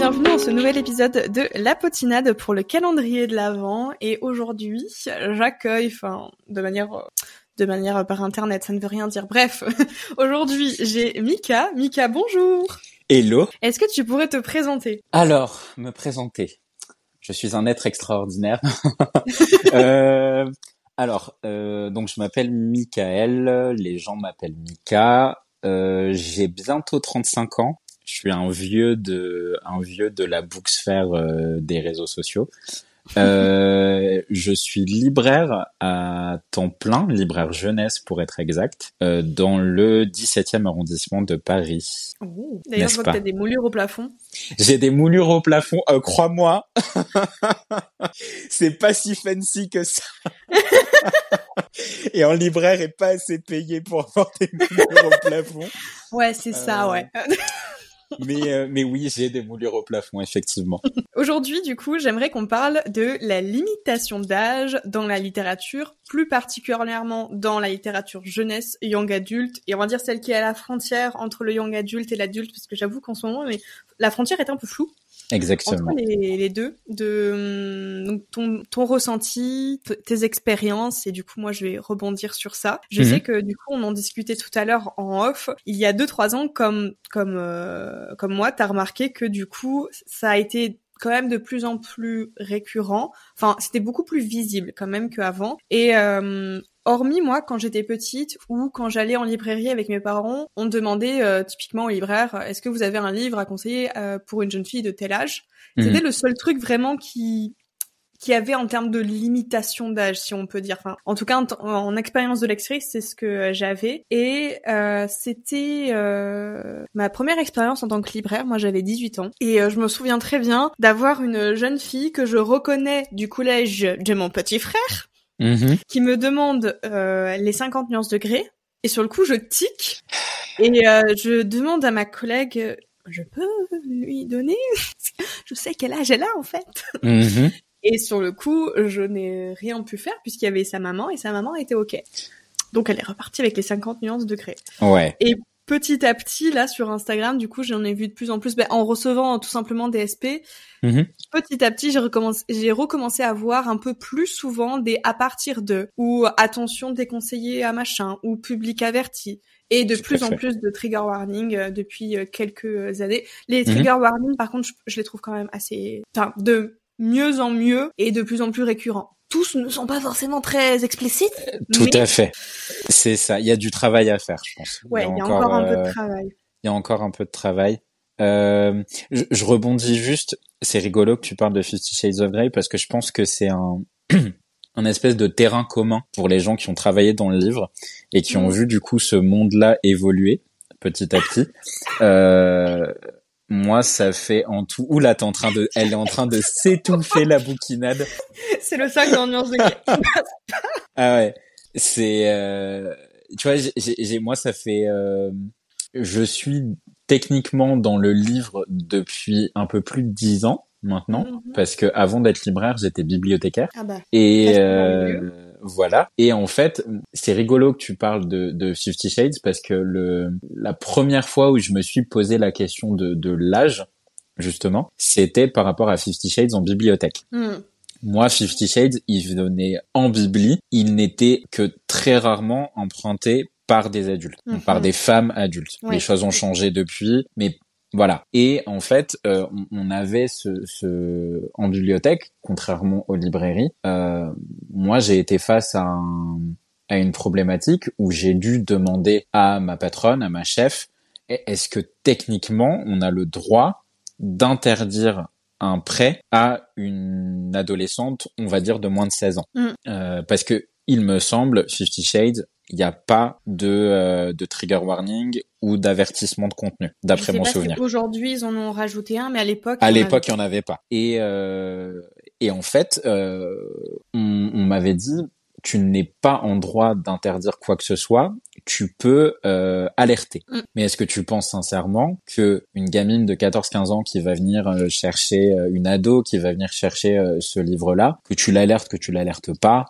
bienvenue dans ce nouvel épisode de La Potinade pour le calendrier de l'Avent. Et aujourd'hui, j'accueille, enfin, de manière de manière par internet, ça ne veut rien dire. Bref, aujourd'hui, j'ai Mika. Mika, bonjour. Hello. Est-ce que tu pourrais te présenter? Alors, me présenter. Je suis un être extraordinaire. euh, alors, euh, donc je m'appelle Michael. Les gens m'appellent Mika. Euh, j'ai bientôt 35 ans. Je suis un vieux de un vieux de la booksphère euh, des réseaux sociaux. Euh, je suis libraire à temps plein, libraire jeunesse pour être exact, euh, dans le 17e arrondissement de Paris. D'ailleurs, je vois que tu as des moulures au plafond. J'ai des moulures au plafond, euh, crois-moi. c'est pas si fancy que ça. Et en libraire est pas assez payé pour avoir des moulures au plafond. Ouais, c'est ça, ouais mais, euh, mais oui, j'ai des moulures au plafond, effectivement. Aujourd'hui, du coup, j'aimerais qu'on parle de la limitation d'âge dans la littérature, plus particulièrement dans la littérature jeunesse, young adulte, et on va dire celle qui est à la frontière entre le young adulte et l'adulte, parce que j'avoue qu'en ce moment, mais la frontière est un peu floue. Exactement. Entre les, deux, de donc ton, ton ressenti, tes expériences, et du coup moi je vais rebondir sur ça. Je sais mhm. que du coup on en discutait tout à l'heure en off. Il y a deux trois ans, comme comme euh, comme moi, t'as remarqué que du coup ça a été quand même de plus en plus récurrent. Enfin, c'était beaucoup plus visible quand même qu'avant. Et euh, hormis moi, quand j'étais petite ou quand j'allais en librairie avec mes parents, on demandait euh, typiquement au libraire est-ce que vous avez un livre à conseiller euh, pour une jeune fille de tel âge? Mhm. C'était le seul truc vraiment qui qui avait en termes de limitation d'âge, si on peut dire. Enfin, en tout cas, en, expérience de lectrice, c'est ce que j'avais. Et euh, c'était euh, ma première expérience en tant que libraire. Moi, j'avais 18 ans. Et euh, je me souviens très bien d'avoir une jeune fille que je reconnais du collège de mon petit frère, mm-hmm. qui me demande euh, les 50 nuances de gré. Et sur le coup, je tic. Et euh, je demande à ma collègue je peux lui donner? Je sais quel âge elle a en fait. Mm-hmm. Et sur le coup, je n'ai rien pu faire puisqu'il y avait sa maman et sa maman était ok. Donc elle est repartie avec les 50 nuances de gré. Ouais. Et petit à petit, là, sur Instagram, du coup, j'en ai vu de plus en plus, ben, en recevant tout simplement des SP. Mm-hmm. Petit à petit, j'ai recommencé, j'ai recommencé à voir un peu plus souvent des à partir de, ou attention déconseillé à machin, ou public averti. Et de plus en plus de trigger warning euh, depuis euh, quelques années. Les mm-hmm. trigger warning, par contre, je, je, les trouve quand même assez, enfin, de mieux en mieux et de plus en plus récurrents. Tous ne sont pas forcément très explicites. Tout à fait. C'est ça. Il y a du travail à faire, je pense. Ouais, il y a, encore, un peu de euh, travail. Il y a encore un peu de travail. Euh, je, je, rebondis juste. C'est rigolo que tu parles de Fifty Shades of Grey parce que je pense que c'est un un espèce de terrain commun pour les gens qui ont travaillé dans le livre et qui ont mm. vu du coup ce monde-là évoluer petit à petit. Euh, moi, ça fait en tout. Oula, t'es en train de, elle est en train de s'étouffer la bouquinade. C'est le sac dans nuance de. ah ouais, c'est. Euh... Tu vois, j'ai, moi, ça fait. Euh... Je suis techniquement dans le livre depuis un peu plus de dix ans maintenant, mhm. parce que avant d'être libraire, j'étais bibliothécaire. Ah bah, et euh, voilà. Et en fait, c'est rigolo que tu parles de, de Fifty Shades parce que le la première fois où je me suis posé la question de, de l'âge, justement, c'était par rapport à Fifty Shades en bibliothèque. Hmm. Moi, Fifty Shades, il venait en bibli, il n'était que très rarement emprunté par des adultes, par mhm. des femmes adultes. Les choses ont changé depuis, mais voilà. Et en fait, euh, on, avait ce, ce, en bibliothèque, contrairement aux librairies. Euh, moi, j'ai été face à, à une problématique où j'ai dû demander à ma patronne, à ma chef, est-ce que techniquement, on a le droit d'interdire un prêt à une adolescente, on va dire de moins de 16 ans, mm. euh, parce que il me semble, Fifty Shades il n'y a pas de, euh, de trigger warning ou d'avertissement de contenu, d'après mon souvenir. Aujourd'hui, ils en ont rajouté un, mais à l'époque. À l'époque, il n'y en avait pas. Et, euh, et en fait, euh, on, on m'avait dit, tu n'es pas en droit d'interdire quoi que ce soit, tu peux euh, alerter. Mm. Mais est-ce que tu penses sincèrement que une gamine de 14-15 ans qui va venir euh, chercher euh, une ado, qui va venir chercher euh, ce livre-là, que tu l'alertes, que tu l'alertes pas,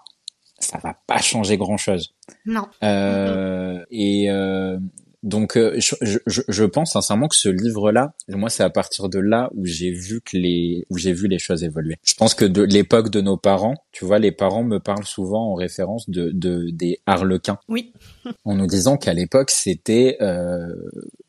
ça va pas changer grand chose. Non. Euh, et euh, Donc euh, je, je, je, pense sincèrement que ce livre-là, moi c'est à partir de là où j'ai vu que les où j'ai vu les choses évoluer. Je pense que de l'époque de nos parents, tu vois, les parents me parlent souvent en référence de, de des harlequins. Oui. en nous disant qu'à l'époque c'était euh,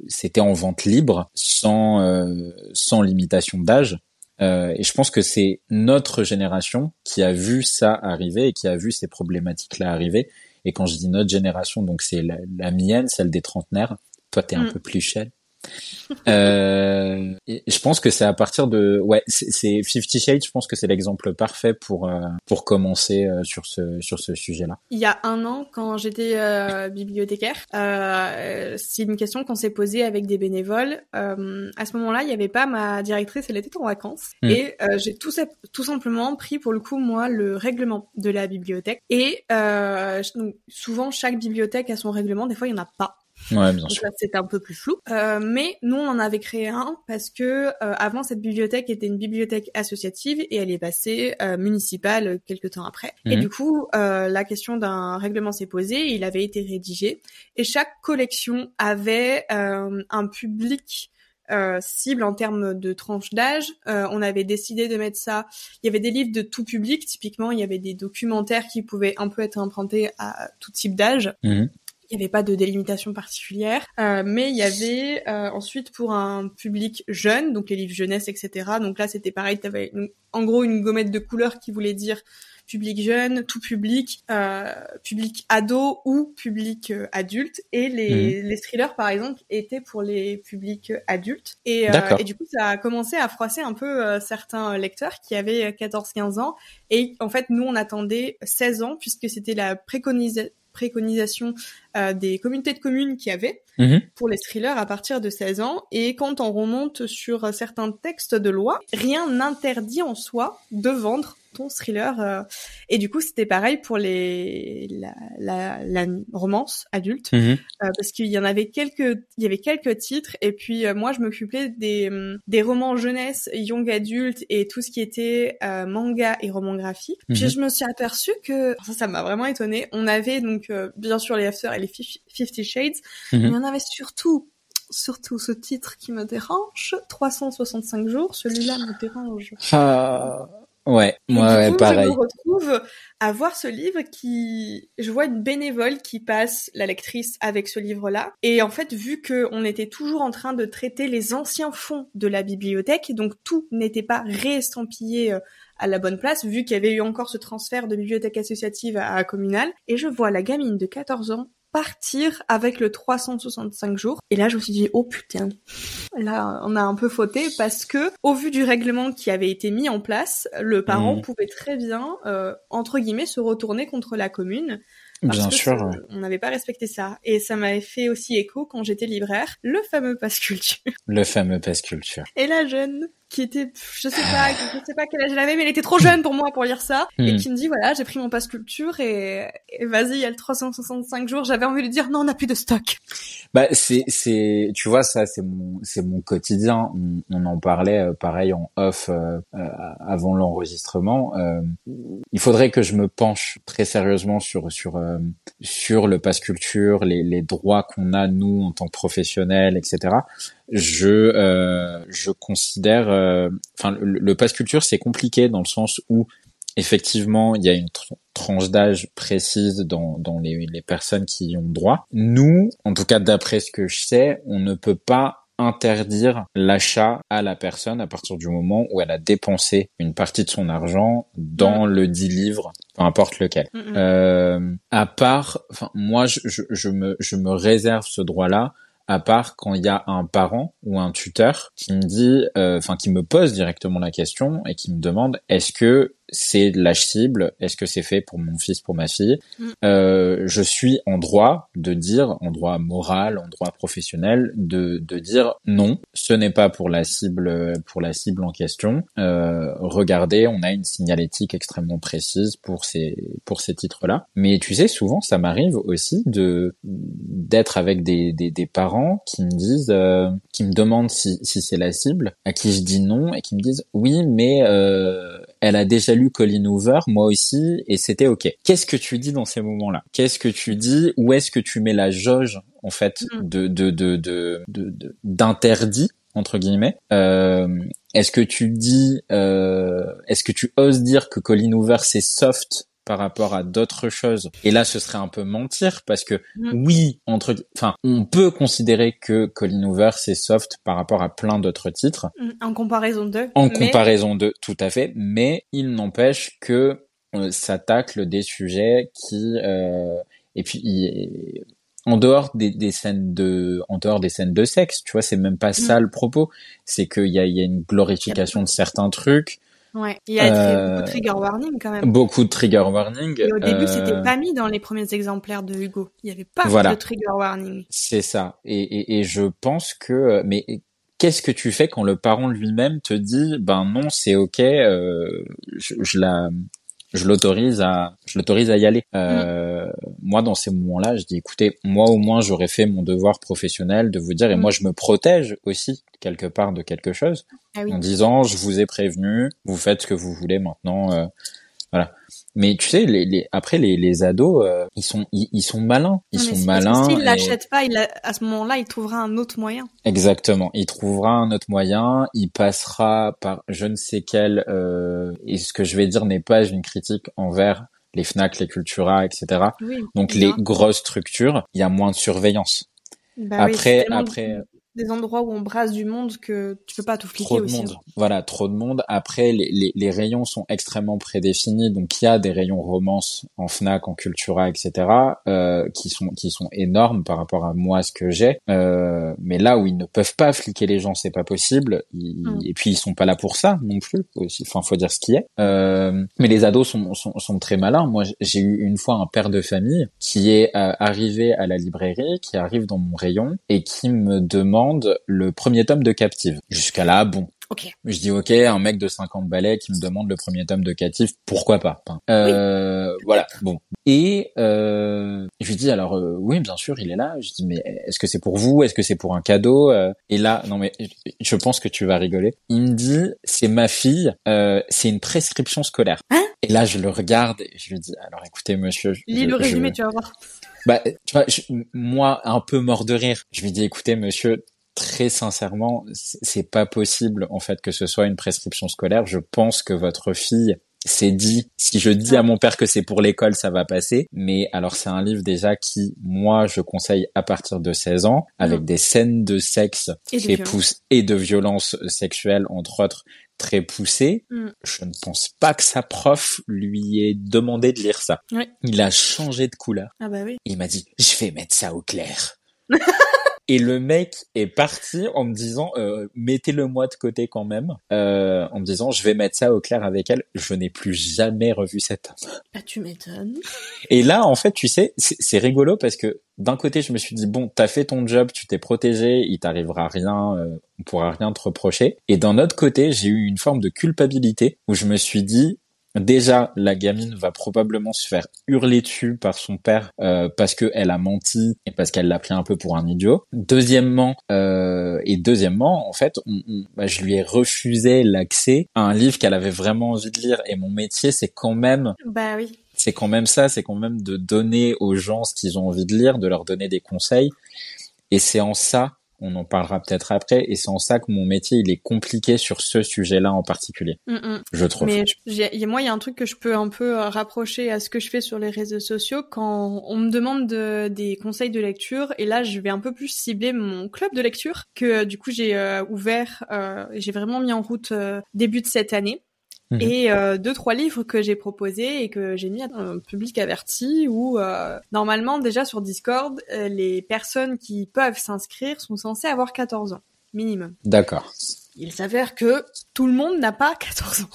c'était en vente libre, sans euh, sans limitation d'âge. Euh, et je pense que c'est notre génération qui a vu ça arriver et qui a vu ces problématiques-là arriver et quand je dis notre génération, donc c'est la, mienne, celle des trentenaires. Toi, t'es un mm. peu plus cher. euh, je pense que c'est à partir de ouais c'est Fifty Shades je pense que c'est l'exemple parfait pour euh, pour commencer euh, sur ce sur ce sujet là il y a un an quand j'étais euh, bibliothécaire c'est une question qu'on s'est posée avec des bénévoles. À ce moment là il y avait pas ma directrice elle était en vacances. Hmm. et j'ai tout tout simplement pris pour le coup moi le règlement de la bibliothèque. Et souvent chaque bibliothèque a son règlement. Des fois il y en a pas Ouais, bien sûr. c'était un peu plus flou. Euh, mais nous, on en avait créé un parce que euh, avant, cette bibliothèque était une bibliothèque associative et elle est passée euh, municipale quelques temps après. Et mhm. du coup, euh, la question d'un règlement s'est posée, il avait été rédigé et chaque collection avait euh, un public euh, cible en termes de tranche d'âge. Euh, on avait décidé de mettre ça. Il y avait des livres de tout public. Typiquement, il y avait des documentaires qui pouvaient un peu être empruntés à tout type d'âge. Mhm il n'y avait pas de délimitation particulière, euh, mais il y avait euh, ensuite pour un public jeune, donc les livres jeunesse, etc. Donc là, c'était pareil, tu avais en gros une gommette de couleur qui voulait dire public jeune, tout public, euh, public ado ou public euh, adulte. Et les, mhm. les thrillers, par exemple, étaient pour les publics adultes. Et, euh, et du coup, ça a commencé à froisser un peu certains lecteurs qui avaient 14-15 ans. Et en fait, nous, on attendait 16 ans puisque c'était la préconisation préconisation euh, des communautés de communes qui avaient mhm. pour les thrillers à partir de 16 ans. Et quand on remonte sur certains textes de loi, rien n'interdit en soi de vendre ton thriller. Euh, et du coup, c'était pareil pour les la, la, la romance adulte, euh, parce qu'il y en avait quelques, il y avait quelques titres. Et puis euh, moi, je m'occupais des des romans jeunesse, young adulte et tout ce qui était manga et roman graphique. Puis mhm. je me suis aperçue que ça, ça m'a vraiment étonnée. On avait donc bien sûr les After et les Fifty Shades, mhm. mais on avait surtout surtout ce titre qui me dérange, 365 jours, celui-là me dérange. Ah, Ouais, moi, ouais, pareil. Je me retrouve à voir ce livre qui, je vois une bénévole qui passe la lectrice avec ce livre-là. Et en fait, vu que on était toujours en train de traiter les anciens fonds de la bibliothèque, donc tout n'était pas réestampillé euh, à la bonne place, vu qu'il y avait eu encore ce transfert de bibliothèque associative à, à communale. Et je vois la gamine de 14 ans partir avec le 365 jours. Et là, je me suis dit, oh putain, là, on a un peu fauté parce que, au vu du règlement qui avait été mis en place, le parent mmh. pouvait très bien, euh, entre guillemets, se retourner contre la commune. Bien sûr. On n'avait pas respecté ça. Et ça m'avait fait aussi écho quand j'étais libraire, le fameux passe culture. Le fameux passe culture. Et la jeune qui était, je sais pas, je sais pas quel âge elle avait, mais elle était trop jeune pour moi pour lire ça, et hmm. qui me dit voilà, j'ai pris mon passe culture et, vas-y, il y a le 365 jours. J'avais envie de dire non, on n'a plus de stock. Bah c'est c'est, tu vois ça, c'est mon c'est mon quotidien. On, en parlait euh, pareil en off euh, euh, avant l'enregistrement. il faudrait que je me penche très sérieusement sur sur sur le passe culture, les les droits qu'on a nous en tant que professionnels, etc je euh, je considère euh, enfin le, le pass culture c'est compliqué dans le sens où effectivement il y a une tranche d'âge précise dans dans les, les personnes qui y ont droit nous en tout cas d'après ce que je sais on ne peut pas interdire l'achat à la personne à partir du moment où elle a dépensé une partie de son argent dans mm. le dit livre, peu importe lequel. Euh, à part, enfin moi je, je, je, me je me réserve ce droit-là à part quand il y a un parent ou un tuteur qui me dit, euh, enfin qui me pose directement la question et qui me demande est-ce que c'est l'âge cible, est-ce que c'est fait pour mon fils, pour ma fille? Mm. euh, Je suis en droit de dire, en droit moral, en droit professionnel, de, de dire non, ce n'est pas pour la cible, pour la cible en question. Euh, regardez, on a une signalétique extrêmement précise pour ces pour ces titres-là. Mais tu sais, souvent, ça m'arrive aussi de d'être avec des, des, des parents qui me disent, euh, qui me demandent si si c'est la cible, à qui je dis non et qui me disent oui, mais euh, elle a déjà lu Colin Hoover, moi aussi, et c'était ok. Qu'est-ce que tu dis dans ces moments-là? Qu'est-ce que tu dis? Où est-ce que tu mets la jauge en fait mm. de de de de d'interdit entre guillemets? Euh, Est-ce que tu dis euh, Est-ce que tu oses dire que Colin Hoover c'est soft par rapport à d'autres choses. Et là, ce serait un peu mentir parce que mm. oui, entre, enfin, on peut considérer que Colin Hoover c'est soft par rapport à plein d'autres titres. Mm, en comparaison de. En comparaison de, tout à fait. Mais il n'empêche que euh, ça tacle des sujets qui, euh, et puis il, en dehors des, des, scènes de en dehors des scènes de sexe tu vois c'est même pas mm. ça le propos c'est qu'il y a, y a une glorification de certains trucs Ouais, il y a euh, beaucoup de trigger warning quand même. Beaucoup de trigger warning. Et au début, c'était euh, pas mis dans les premiers exemplaires de Hugo. Il y avait pas de trigger warning. C'est ça. Et, et, et, je pense que, mais qu'est-ce que tu fais quand le parent lui-même te dit, ben non, c'est ok, euh, je, je, la, je l'autorise à, je l'autorise à y aller. Euh, mm. Moi, dans ces moments-là, je dis, écoutez, moi au moins, j'aurais fait mon devoir professionnel de vous dire, et mm. moi, je me protège aussi quelque part de quelque chose, ah en disant, je vous ai prévenu, vous faites ce que vous voulez maintenant. Euh, voilà. Mais tu sais, les, les après les, les ados, euh, ils sont ils, sont malins, ils sont malins. S'il l'achète pas, il à ce moment-là, il trouvera un autre moyen. Exactement, il trouvera un autre moyen. Il passera par je ne sais quel. Euh, et ce que je vais dire n'est pas une critique envers les Fnac, les Cultura, etc. Donc les grosses structures, il y a moins de surveillance. Bah après, après, des endroits où on brasse du monde que tu peux pas tout fliquer trop de aussi. Monde. Voilà, trop de monde. Après, les, les, les, rayons sont extrêmement prédéfinis, donc il y a des rayons romance en Fnac, en Cultura, etc. Euh, qui sont qui sont énormes par rapport à moi ce que j'ai. Euh, mais là où ils ne peuvent pas fliquer les gens, c'est pas possible. Mm. Et puis ils sont pas là pour ça non plus. Aussi. Enfin, faut dire ce qui est. Euh, mais les ados sont, sont, sont très malins. Moi, j'ai eu une fois un père de famille qui est euh, arrivé à la librairie, qui arrive dans mon rayon et qui me demande le premier tome de Captive. Jusqu'à là, bon. Ok. Je dis ok, un mec de 50 balais qui me demande le premier tome de Captive, pourquoi pas euh, Voilà, bon. Et euh, je lui dis alors euh, oui, bien sûr, il est là. Je dis mais est-ce que c'est pour vous? Est-ce que c'est pour un cadeau? Et là, non mais je pense que tu vas rigoler. Il me dit c'est ma fille, c'est une prescription scolaire. Hein? Et là, je le regarde et je lui dis alors écoutez monsieur, lis le résumé, tu vas voir. Bah, tu vois, moi, un peu mort de rire, je lui dis, écoutez, monsieur, très sincèrement, c'est pas possible, en fait, que ce soit une prescription scolaire. Je pense que votre fille s'est dit, si je dis à mon père que c'est pour l'école, ça va passer. Mais alors, c'est un livre déjà qui, moi, je conseille à partir de 16 ans, avec des scènes de sexe et de, et de violence sexuelle, entre autres, très poussé. Mm. Je ne pense pas que sa prof lui ait demandé de lire ça. Il a changé de couleur. Ah bah oui. Il m'a dit, je vais mettre ça au clair. Et le mec est parti en me disant euh, mettez-le moi de côté quand même, euh, en me disant je vais mettre ça au clair avec elle. Je n'ai plus jamais revu cet homme. Bah tu m'étonnes. Et là en fait tu sais c'est rigolo parce que d'un côté je me suis dit bon t'as fait ton job, tu t'es protégé, il t'arrivera rien, euh, on pourra rien te reprocher. Et d'un autre côté j'ai eu une forme de culpabilité où je me suis dit Déjà, la gamine va probablement se faire hurler dessus par son père euh, parce qu'elle a menti et parce qu'elle l'a pris un peu pour un idiot. Deuxièmement, euh, et deuxièmement, en fait, on, bah, je lui ai refusé l'accès à un livre qu'elle avait vraiment envie de lire. Et mon métier, c'est quand même bah oui. C'est quand même ça, c'est quand même de donner aux gens ce qu'ils ont envie de lire, de leur donner des conseils. Et c'est en ça on en parlera peut-être après, et c'est en ça que mon métier il est compliqué sur ce sujet-là en particulier, mm, mm. je trouve. Mais moi, il y a un truc que je peux un peu euh, rapprocher à ce que je fais sur les réseaux sociaux quand on me demande des conseils de lecture, et là, je vais un peu plus cibler mon club de lecture que euh, du coup j'ai euh, ouvert, j'ai vraiment mis en route début de cette année. Mhm. et euh, deux trois livres que j'ai proposés et que j'ai mis à un public averti où euh, normalement déjà sur Discord euh, les personnes qui peuvent s'inscrire sont censées avoir 14 ans minimum. D'accord. Il s'avère que tout le monde n'a pas 14 ans.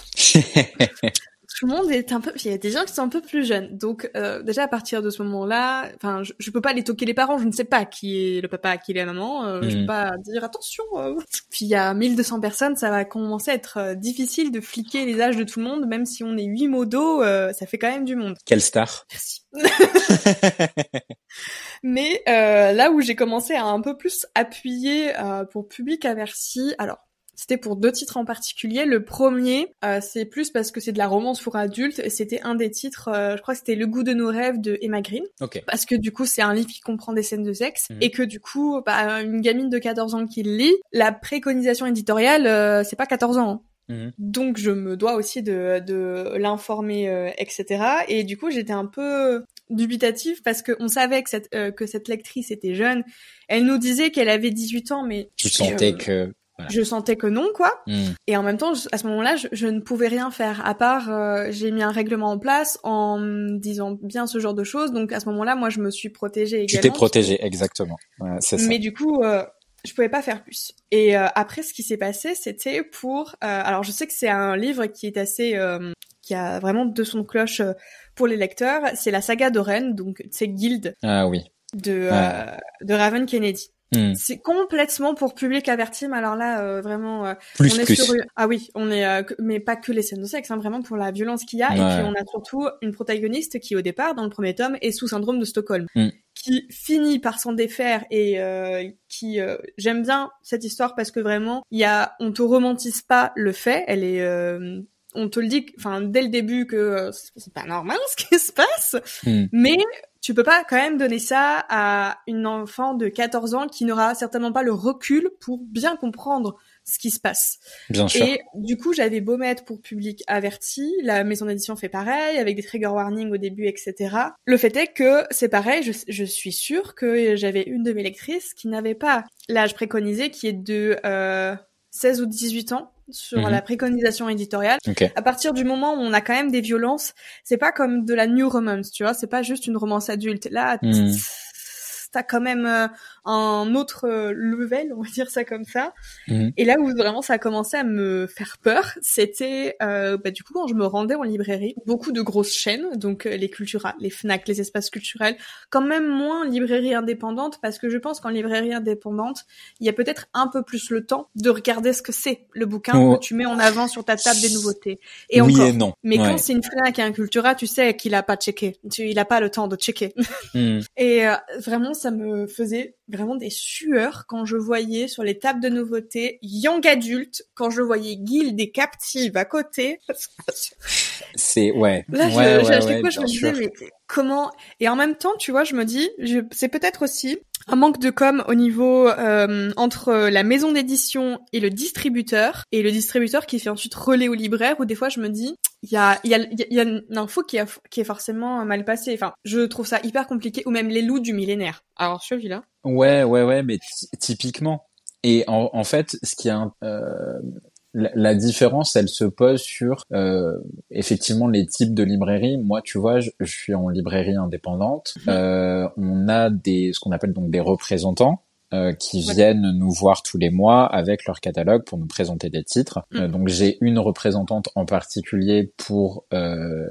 tout le monde est un peu, il y a des gens qui sont un peu plus jeunes. Donc euh, déjà à partir de ce moment-là, enfin, je, je, peux pas les toquer les parents. Je ne sais pas qui est le papa, qui est la maman. Euh, Je peux mm. pas dire attention. Euh. Puis il y a 1200 personnes, ça va commencer à être euh, difficile de fliquer les âges de tout le monde, même si on est 8 modos, ça fait quand même du monde. Quelle star Merci. Mais là où j'ai commencé à un peu plus appuyer pour public averti, alors C'était pour deux titres en particulier. Le premier, euh, c'est plus parce que c'est de la romance pour adultes. et C'était un des titres, euh, je crois que c'était Le goût de nos rêves de Emma Green. Ok. Parce que du coup, c'est un livre qui comprend des scènes de sexe Mhm. et que du coup, bah, une gamine de 14 ans qui le lit, la préconisation éditoriale, euh, c'est pas 14 ans. hein. Mhm. Donc je me dois aussi de, de l'informer, euh, etc. Et du coup, j'étais un peu dubitative parce que on savait que cette, euh, que cette lectrice était jeune. Elle nous disait qu'elle avait 18 ans, mais Tu sentais je, que. Voilà. je sentais que non, quoi. Hmm. Et en même temps, à ce moment-là, je, je ne pouvais rien faire à part euh, j'ai mis un règlement en place en disant bien ce genre de choses. Donc à ce moment-là, moi, je me suis protégée Tu également. t'es protégé, exactement. Ouais, c'est ça. Mais du coup, euh, je pouvais pas faire plus. Et euh, après, ce qui s'est passé, c'était pour. euh, alors, je sais que c'est un livre qui est assez, qui a vraiment de son cloche euh, pour les lecteurs. C'est la saga d'Oren, donc c'est Guild Ah oui. de de Raven Kennedy. Hmm. C'est complètement pour public averti, mais alors là, euh, vraiment, euh, Plus on est plus. sur ah oui, on est euh, mais pas que les scènes de sexe, hein, vraiment pour la violence qu'il y a. Et puis on a surtout une protagoniste qui au départ dans le premier tome est sous syndrome de Stockholm, Mm. qui finit par s'en défaire et euh, qui euh, j'aime bien cette histoire parce que vraiment il y a on te romantise pas le fait, elle est euh, on te le dit, enfin dès le début que euh, c'est pas normal ce qui se passe, Hmm. mais tu peux pas quand même donner ça à une enfant de 14 ans qui n'aura certainement pas le recul pour bien comprendre ce qui se passe. Bien sûr. Et du coup, j'avais beau mettre pour public averti, la maison d'édition fait pareil, avec des trigger warnings au début, etc. Le fait est que c'est pareil, je, je suis sûre que j'avais une de mes lectrices qui n'avait pas l'âge préconisé, qui est de euh, 16 ou 18 ans sur Mhm. la préconisation éditoriale. À partir du moment où on a quand même des violences, c'est pas comme de la new romance, tu vois, c'est pas juste une romance adulte. Là, Mhm. T'as quand même euh, un autre euh, level, on va dire ça comme ça. Mhm. Et là où vraiment ça a commencé à me faire peur, c'était euh, bah, du coup quand je me rendais en librairie, beaucoup de grosses chaînes, donc les Cultura, les Fnac, les espaces culturels, quand même moins librairie indépendante parce que je pense qu'en librairie indépendante, il y a peut-être un peu plus le temps de regarder ce que c'est le bouquin Oh. que tu mets en avant sur ta table des nouveautés. Et oui encore. et non. Mais Ouais. quand c'est une Fnac et un Cultura, tu sais qu'il a pas checké. Tu, il a pas le temps de checker. Hmm. Et euh, vraiment, ça me faisait vraiment des sueurs quand je voyais sur les tables de nouveautés Young Adult, quand je voyais Guild des Captives à côté. C'est ouais. Là, je, ouais, ouais, fois, je me disais, mais comment Et en même temps, tu vois, je me dis, je... c'est peut-être aussi un manque de com au niveau euh, entre la maison d'édition et le distributeur, et le distributeur qui fait ensuite relais au libraire, où des fois, je me dis, il y a, il y, a, il y a une info qui, a, qui est forcément mal passée. Enfin, je trouve ça hyper compliqué, ou même les loups du millénaire. Alors, celui-là. Ouais, ouais, ouais, mais ty- typiquement. Et en, en fait, ce qui est euh, la, la différence, elle se pose sur euh, effectivement les types de librairies. Moi, tu vois, je, je suis en librairie indépendante. Mhm. Euh, on a des ce qu'on appelle donc des représentants. Euh, qui Ouais. viennent nous voir tous les mois avec leur catalogue pour nous présenter des titres. Mhm. Euh, donc j'ai une représentante en particulier pour euh,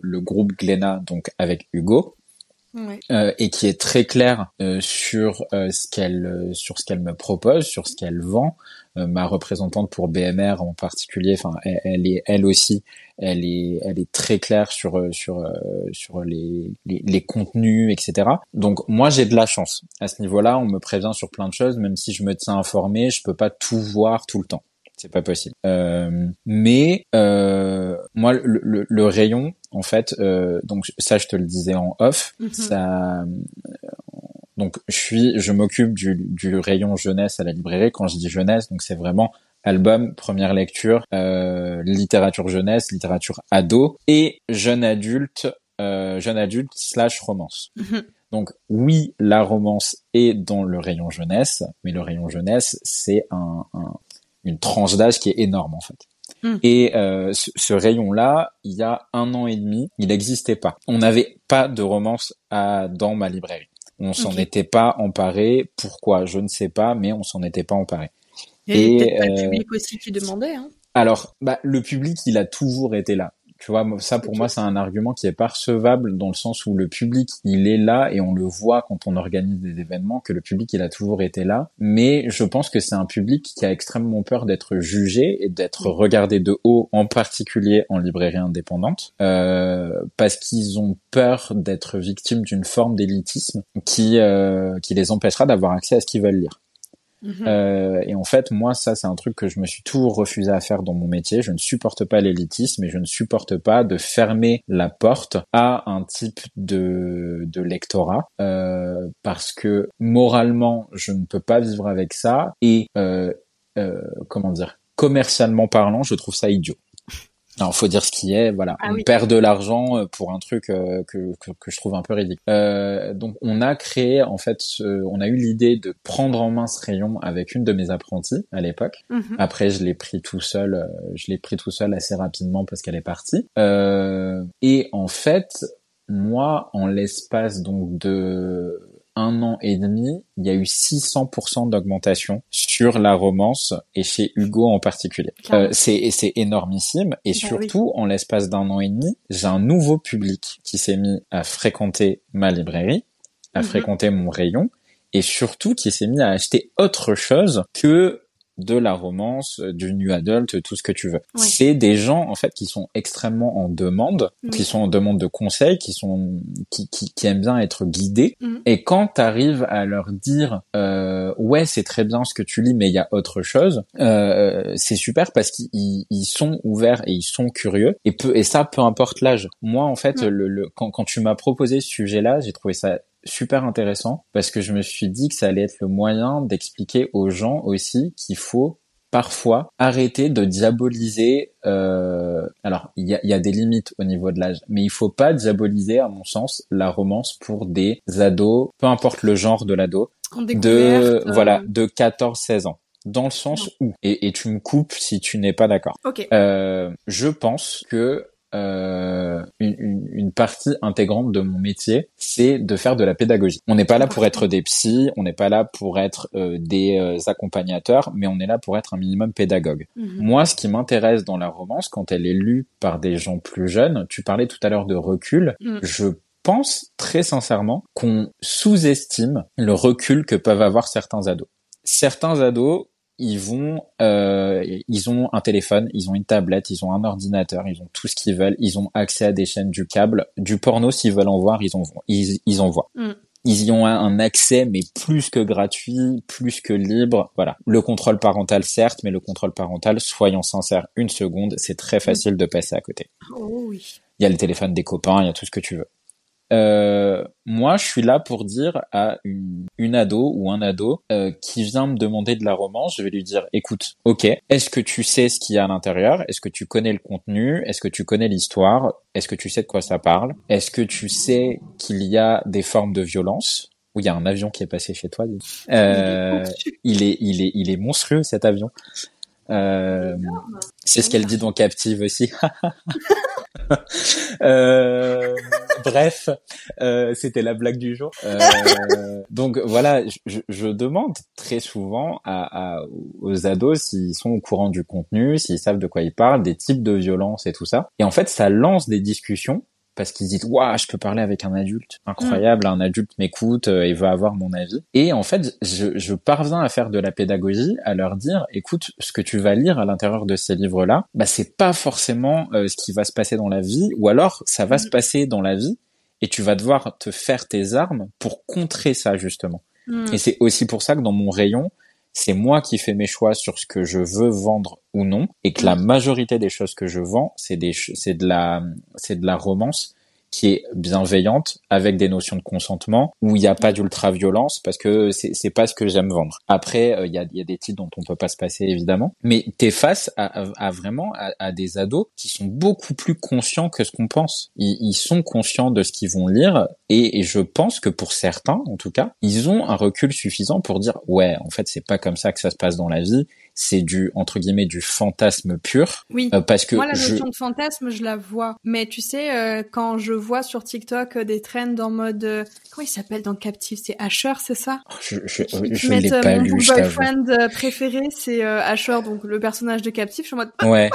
le groupe Glénat, donc avec Hugo Ouais. euh, et qui est très claire euh, sur euh, ce qu'elle euh, sur ce qu'elle me propose, sur ce qu'elle vend. Euh, ma représentante pour BMR en particulier, enfin elle, elle est elle aussi, elle est elle est très claire sur euh, sur euh, sur les, les les contenus etc. Donc moi j'ai de la chance à ce niveau-là, on me prévient sur plein de choses, même si je me tiens informé, je peux pas tout voir tout le temps. C'est pas possible. Euh, mais euh, moi, le, le, le rayon, en fait, euh, donc ça, je te le disais en off. Mhm. Ça, donc je suis, je m'occupe du, du rayon jeunesse à la librairie. Quand je dis jeunesse, donc c'est vraiment album, première lecture, euh, littérature jeunesse, littérature ado et jeune adulte, euh, jeune adulte slash romance. Mhm. Donc oui, la romance est dans le rayon jeunesse, mais le rayon jeunesse, c'est un, un- une tranche d'âge qui est énorme en fait. Mm. Et euh, ce, ce rayon-là, il y a un an et demi, il n'existait pas. On n'avait pas de romance à, dans ma librairie. On s'en était pas emparé. Pourquoi? Je ne sais pas, mais on s'en était pas emparé. Et, Et, peut-être pas le euh, public aussi qui demandait. Hein. Alors, bah, le public, il a toujours été là. Tu vois, ça pour moi, c'est un argument qui est pas recevable dans le sens où le public, il est là et on le voit quand on organise des événements que le public, il a toujours été là. Mais je pense que c'est un public qui a extrêmement peur d'être jugé et d'être Mm. regardé de haut, en particulier en librairie indépendante, euh, parce qu'ils ont peur d'être victimes d'une forme d'élitisme qui euh, qui les empêchera d'avoir accès à ce qu'ils veulent lire. Mhm. Euh, et en fait, moi, ça, c'est un truc que je me suis toujours refusé à faire dans mon métier. Je ne supporte pas l'élitisme et je ne supporte pas de fermer la porte à un type de, de lectorat euh, parce que moralement, je ne peux pas vivre avec ça et euh, euh comment dire, commercialement parlant, je trouve ça idiot. Alors, faut dire ce qui est, voilà. Ah on perd de l'argent euh, pour un truc euh, que, que, que, je trouve un peu ridicule. Euh, donc, on a créé, en fait, on a eu l'idée de prendre en main ce rayon avec une de mes apprenties à l'époque. Mhm. Après, je l'ai pris tout seul, euh, je l'ai pris tout seul assez rapidement parce qu'elle est partie. Euh, et en fait, moi, en l'espace donc de un an et demi, il y a eu 600% d'augmentation sur la romance et chez Hugo en particulier. Euh, c'est c'est énormissime et bah surtout en l'espace d'un an et demi, j'ai un nouveau public qui s'est mis à fréquenter ma librairie, à mhm. fréquenter mon rayon et surtout qui s'est mis à acheter autre chose que de la romance, euh, du new adult, tout ce que tu veux. C'est des gens en fait qui sont extrêmement en demande, qui sont en demande de conseils, qui sont qui, qui, qui aiment bien être guidés. Mm. Et quand tu arrives à leur dire euh, ouais c'est très bien ce que tu lis, mais il y a autre chose, euh, c'est super parce qu'ils ils sont ouverts et ils sont curieux. Et peu et ça peu importe l'âge. Moi en fait le, le, quand, quand tu m'as proposé ce sujet-là, j'ai trouvé ça super intéressant parce que je me suis dit que ça allait être le moyen d'expliquer aux gens aussi qu'il faut parfois arrêter de diaboliser. Euh, alors, il y a, y a, des limites au niveau de l'âge, mais il faut pas diaboliser, à mon sens, la romance pour des ados, peu importe le genre de l'ado, de euh, voilà, de 14-16 ans dans le sens où et, et, tu me coupes si tu n'es pas d'accord. Euh, je pense que euh, une, une, partie intégrante de mon métier, c'est de faire de la pédagogie. On n'est pas là pour être des psys, on n'est pas là pour être euh, des euh, accompagnateurs, mais on est là pour être un minimum pédagogue. Mhm. Moi, ce qui m'intéresse dans la romance, quand elle est lue par des gens plus jeunes, tu parlais tout à l'heure de recul, mhm. je pense très sincèrement qu'on sous-estime le recul que peuvent avoir certains ados. Certains ados ils vont, euh, ils ont un téléphone, ils ont une tablette, ils ont un ordinateur, ils ont tout ce qu'ils veulent, ils ont accès à des chaînes du câble, du porno s'ils veulent en voir, ils en ils, ils en voient. Mm. Ils y ont un accès, mais plus que gratuit, plus que libre. Voilà. Le contrôle parental, certes, mais le contrôle parental, soyons sincères, une seconde, c'est très facile de passer à côté. Oh oui. Il y a le téléphone des copains, il y a tout ce que tu veux. Euh, moi, je suis là pour dire à une, une ado ou un ado euh, qui vient me demander de la romance, je vais lui dire, écoute, ok, est-ce que tu sais ce qu'il y a à l'intérieur? Est-ce que tu connais le contenu? Est-ce que tu connais l'histoire? Est-ce que tu sais de quoi ça parle? Est-ce que tu sais qu'il y a des formes de violence? Oui, il y a un avion qui est passé chez toi. Euh, il est, il est, il est monstrueux cet avion. Euh, c'est ce qu'elle dit dans Captive aussi. euh, bref, euh, c'était la blague du jour. Donc voilà, je, demande très souvent aux ados s'ils sont au courant du contenu, s'ils savent de quoi ils parlent, des types de violences et tout ça. Et en fait, ça lance des discussions parce qu'ils disent waouh je peux parler avec un adulte incroyable un adulte m'écoute euh, et veut avoir mon avis. Et en fait je, je, parviens à faire de la pédagogie à leur dire écoute ce que tu vas lire à l'intérieur de ces livres là bah c'est pas forcément euh, ce qui va se passer dans la vie ou alors ça va se passer dans la vie et tu vas devoir te faire tes armes pour contrer ça justement. Mm. et c'est aussi pour ça que dans mon rayon c'est moi qui fais mes choix sur ce que je veux vendre ou non, et que la majorité des choses que je vends, c'est des, c'est de la, c'est de la romance qui est bienveillante avec des notions de consentement où il n'y a pas d'ultra-violence parce que c'est c'est pas ce que j'aime vendre. Après euh, il y, a, des titres dont on peut pas se passer évidemment, mais t'es face à, vraiment à, des ados qui sont beaucoup plus conscients que ce qu'on pense. Ils, ils, sont conscients de ce qu'ils vont lire et, et, je pense que pour certains en tout cas, ils ont un recul suffisant pour dire ouais en fait c'est pas comme ça que ça se passe dans la vie c'est du entre guillemets du fantasme pur. Oui. Euh, parce que moi la notion de fantasme je la vois, mais tu sais euh, quand je vois sur TikTok euh, des trends en mode comment il s'appelle dans Captive, c'est Asher, c'est ça? Oh, Je je, je, l'ai pas lu. Mon boyfriend préféré c'est Asher, donc le personnage de Captive. Je suis en mode ouais.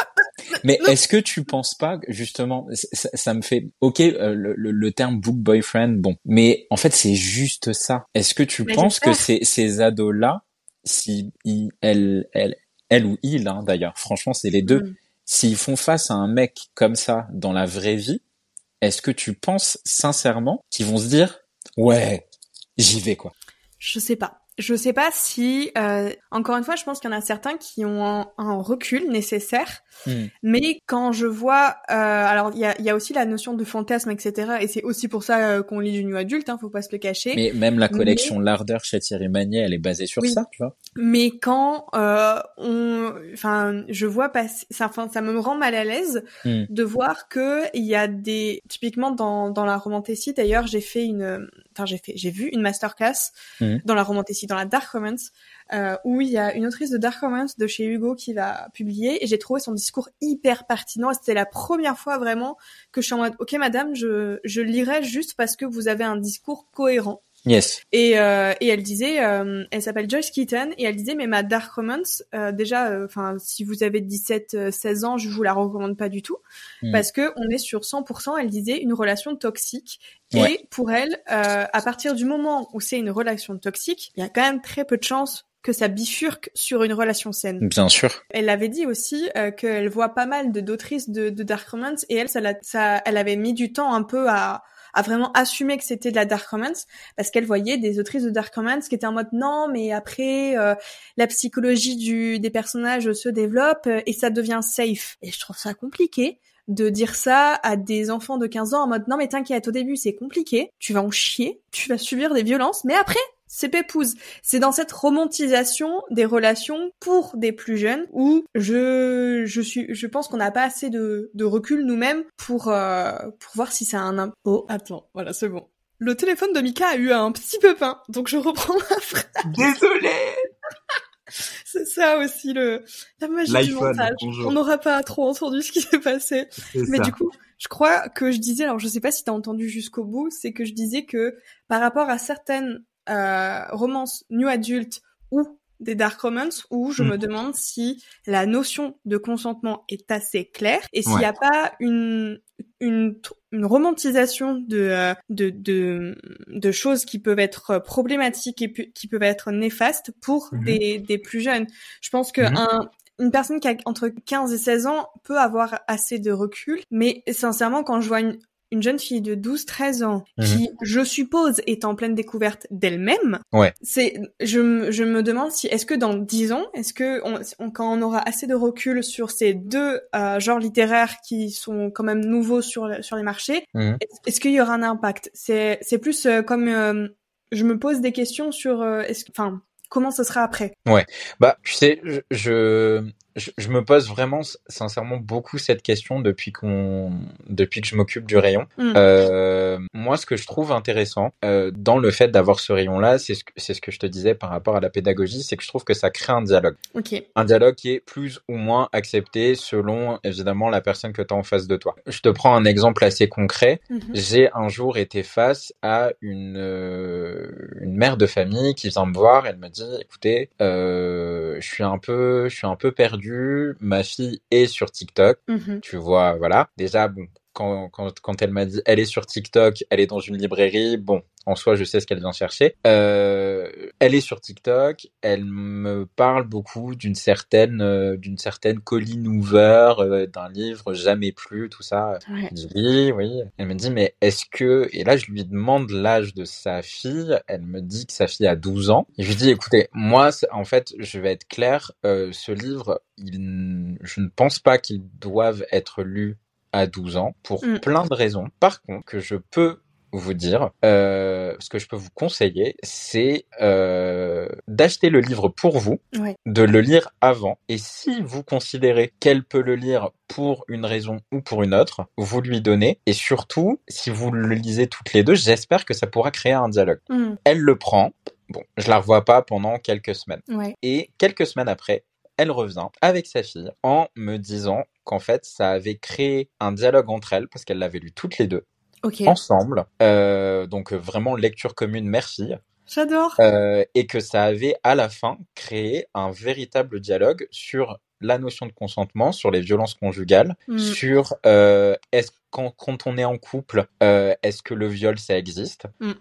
mais est-ce que tu penses pas justement ça, ça me fait ok le, le, terme book boyfriend bon mais en fait c'est juste ça. Est-ce que tu penses que ces ces ados là si elle, elle, elle ou il, hein, d'ailleurs, franchement, c'est les deux. Mm. S'ils font face à un mec comme ça dans la vraie vie, est-ce que tu penses sincèrement qu'ils vont se dire, ouais, j'y vais, quoi? Je sais pas. Je sais pas si, euh, encore une fois, je pense qu'il y en a certains qui ont un, recul nécessaire, hmm. mais quand je vois, euh, alors il y a, y a, aussi la notion de fantasme, etc. Et c'est aussi pour ça euh, qu'on lit du new adulte, hein, faut pas se le cacher. Mais même la collection L'Ardeur chez Thierry Magnier, elle est basée sur ça, tu vois. Mais quand euh, on, enfin, je vois passer, ça, enfin, ça me rend mal à l'aise hmm. de voir que il y a des, typiquement dans dans la romantécie, d'ailleurs, j'ai fait une, enfin j'ai fait, j'ai vu une masterclass hmm. dans la romantécie dans la Dark Romance, euh, où il y a une autrice de Dark Romance de chez Hugo qui l'a publié, et j'ai trouvé son discours hyper pertinent. C'était la première fois vraiment que je suis en mode, ok madame, je, je lirai juste parce que vous avez un discours cohérent. Yes. Et, euh, et elle disait, euh, elle s'appelle Joyce Keaton, et elle disait, mais ma Dark Romance, euh, déjà, euh, enfin, si vous avez 17-16 ans, je vous la recommande pas du tout, hmm. parce que on est sur 100%, elle disait, une relation toxique. Et pour elle, à partir du moment où c'est une relation toxique, il y a quand même très peu de chances que ça bifurque sur une relation saine. Bien sûr. Elle avait dit aussi qu'elle voit pas mal de d'autrices de, de Dark Romance et elle, ça, ça, elle avait mis du temps un peu à à vraiment assumer que c'était de la dark romance parce qu'elle voyait des autrices de dark romance qui étaient en mode non mais après euh, la psychologie du des personnages se développe euh, et ça devient safe. Et je trouve ça compliqué de dire ça à des enfants de 15 ans en mode non mais t'inquiète au début c'est compliqué tu vas en chier tu vas subir des violences mais après c'est Pépouze. C'est dans cette romantisation des relations pour des plus jeunes où je je suis je pense qu'on n'a pas assez de, de recul nous-mêmes pour euh, pour voir si c'est un oh attends voilà c'est bon. Le téléphone de Mika a eu un petit peu peint donc je reprends ma phrase. Désolé. c'est ça aussi le la magie du montage. On n'aura pas trop entendu ce qui s'est passé. Mais du coup, je crois que je disais, alors je sais pas si t'as entendu jusqu'au bout, c'est que je disais que par rapport à certaines euh, romance new adulte ou des dark romance où je me mm. demande si la notion de consentement est assez claire et s'il n'y a pas une, une, une romantisation de, euh, de, de, de, choses qui peuvent être problématiques et qui peuvent être néfastes pour mm-hmm. des, des plus jeunes. Je pense que un, une personne qui a entre 15 et 16 ans peut avoir assez de recul, mais sincèrement, quand je vois une, une jeune fille de 12-13 ans mhm. qui, je suppose, est en pleine découverte d'elle-même. Ouais. C'est, je, je me demande si, est-ce que dans 10 ans, est-ce que on, quand on aura assez de recul sur ces deux euh, genres littéraires qui sont quand même nouveaux sur sur les marchés, mhm. est-ce qu'il y aura un impact? C'est c'est plus euh, comme euh, je me pose des questions sur, est-ce, enfin, comment ce sera après? Ouais, bah tu sais, je, je, me pose vraiment sincèrement beaucoup cette question depuis qu'on depuis que je m'occupe du rayon. Mm. Euh, moi, ce que je trouve intéressant euh, dans le fait d'avoir ce rayon-là, c'est ce que c'est ce que je te disais par rapport à la pédagogie, c'est que je trouve que ça crée un dialogue. Okay. Un dialogue qui est plus ou moins accepté selon évidemment la personne que tu as en face de toi. Je te prends un exemple assez concret. Mm-hmm. J'ai un jour été face à une euh, une mère de famille qui vient me voir. Elle me dit, écoutez, je suis un peu je suis un peu perdu ma fille est sur TikTok. Mhm. Tu vois, voilà. Déjà, bon, quand, quand, quand elle m'a dit elle est sur TikTok, elle est dans une librairie, bon, en soi, je sais ce qu'elle vient chercher. Euh, elle est sur TikTok, elle me parle beaucoup d'une certaine, euh, d'une certaine Colleen Hoover, euh, d'un livre Jamais plus, tout ça. Je dis oui, oui. Elle me dit mais est-ce que et là je lui demande l'âge de sa fille. Elle me dit que sa fille a 12 ans. Et je lui dis écoutez, moi en fait, je vais être clair, ce livre, il, je ne pense pas qu'il doive être lu à 12 ans pour mm. plein de raisons. Par contre, que je peux vous dire, euh, ce que je peux vous conseiller, c'est euh, d'acheter le livre pour vous, de le lire avant, et si vous considérez qu'elle peut le lire pour une raison ou pour une autre, vous lui donnez, et surtout, si vous le lisez toutes les deux, j'espère que ça pourra créer un dialogue. Mm. Elle le prend, bon, je la revois pas pendant quelques semaines, et quelques semaines après, elle revient avec sa fille en me disant qu'en fait, ça avait créé un dialogue entre elles parce qu'elle l'avait lu toutes les deux. ensemble. Euh, donc vraiment lecture commune mère-fille. J'adore. Euh, et que ça avait à la fin créé un véritable dialogue sur la notion de consentement, sur les violences conjugales, mm. sur euh, est-ce quand, quand on est en couple, est-ce que le viol ça existe mm.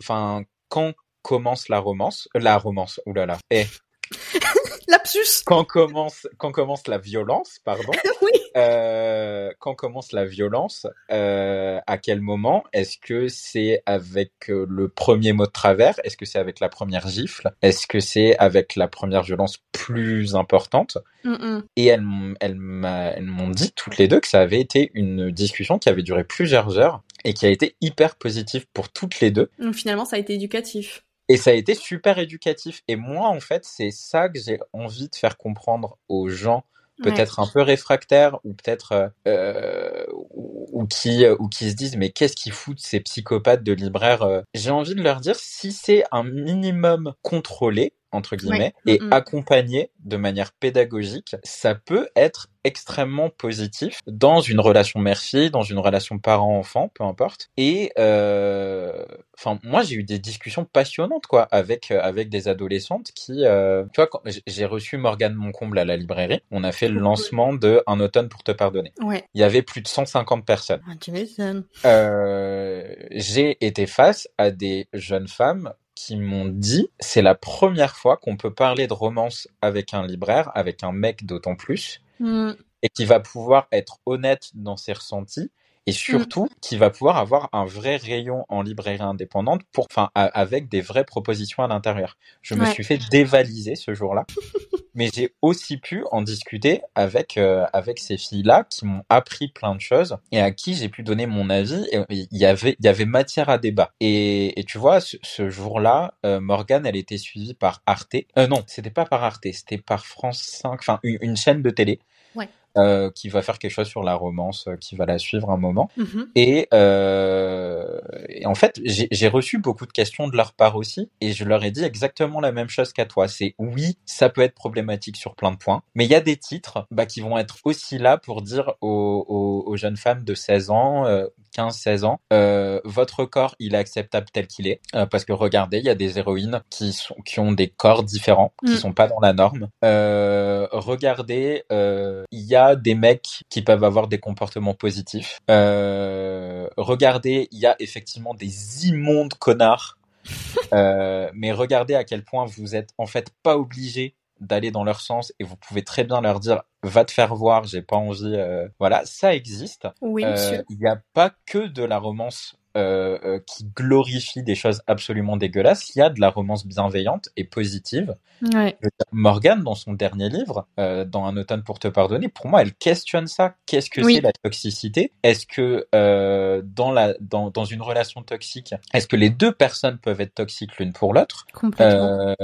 Enfin, quand commence la romance, la romance, oulala, et Lapsus. Quand commence, quand commence la violence, pardon. oui. Euh, quand commence la violence, euh, à quel moment Est-ce que c'est avec euh, le premier mot de travers? Est-ce que c'est avec la première gifle? Est-ce que c'est avec la première violence plus importante? Mm, mm. Et elles, elles m'ont dit toutes les deux que ça avait été une discussion qui avait duré plusieurs heures et qui a été hyper positive pour toutes les deux. Donc finalement, ça a été éducatif. Et ça a été super éducatif. Et moi, en fait, c'est ça que j'ai envie de faire comprendre aux gens, peut-être un peu réfractaires ou peut-être euh, ou, ou qui ou qui se disent mais qu'est-ce qu'ils foutent ces psychopathes de libraires euh? J'ai envie de leur dire si c'est un minimum contrôlé entre guillemets Ouais. et Mm, mm. accompagné de manière pédagogique, ça peut être extrêmement positif dans une relation mère-fille, dans une relation parent-enfant, peu importe. Et euh, enfin, moi j'ai eu des discussions passionnantes quoi avec euh, avec des adolescentes qui, euh, tu vois, j'ai reçu Morgane Moncomble à la librairie, on a fait le lancement de Un automne pour te pardonner. Ouais. Il y avait plus de 150 personnes. Ah, tu m'étonnes. Euh, j'ai été face à des jeunes femmes qui m'ont dit c'est la première fois qu'on peut parler de romance avec un libraire, avec un mec d'autant plus, Mm. et qui va pouvoir être honnête dans ses ressentis et surtout qui va pouvoir avoir un vrai rayon en librairie indépendante pour enfin a- avec des vraies propositions à l'intérieur. Je me suis fait dévaliser ce jour-là, mais j'ai aussi pu en discuter avec euh, avec ces filles-là qui m'ont appris plein de choses et à qui j'ai pu donner mon avis et il y avait il y avait matière à débat. Et, et tu vois ce, ce jour-là, euh, Morgane elle était suivie par Arte. Euh, non, c'était pas par Arte, c'était par France 5, enfin une, une chaîne de télé Ouais. Euh, qui va faire quelque chose sur la romance, euh, qui va la suivre un moment. Mhm. Et, euh, et en fait, j'ai reçu beaucoup de questions de leur part aussi, et je leur ai dit exactement la même chose qu'à toi. C'est oui, ça peut être problématique sur plein de points, mais il y a des titres bah, qui vont être aussi là pour dire aux, aux, aux jeunes femmes de 16 ans, euh, 15-16 ans, euh, votre corps, il est acceptable tel qu'il est, euh, parce que regardez, il y a des héroïnes qui sont qui ont des corps différents, qui Mm. sont pas dans la norme. Euh, regardez, euh, il y a des mecs qui peuvent avoir des comportements positifs. Euh, regardez, il y a effectivement des immondes connards. Euh, mais regardez à quel point vous êtes en fait pas obligé d'aller dans leur sens et vous pouvez très bien leur dire va te faire voir, j'ai pas envie. euh, Voilà, ça existe. Oui, monsieur. Il n'y a pas que de la romance euh, euh, qui glorifie des choses absolument dégueulasses. Il y a de la romance bienveillante et positive. Ouais. Morgane, dans son dernier livre, euh, dans Un automne pour te pardonner, pour moi, elle questionne ça. Qu'est-ce que Oui. c'est la toxicité? Est-ce que euh, dans la dans, dans une relation toxique, est-ce que les deux personnes peuvent être toxiques l'une pour l'autre? Complètement.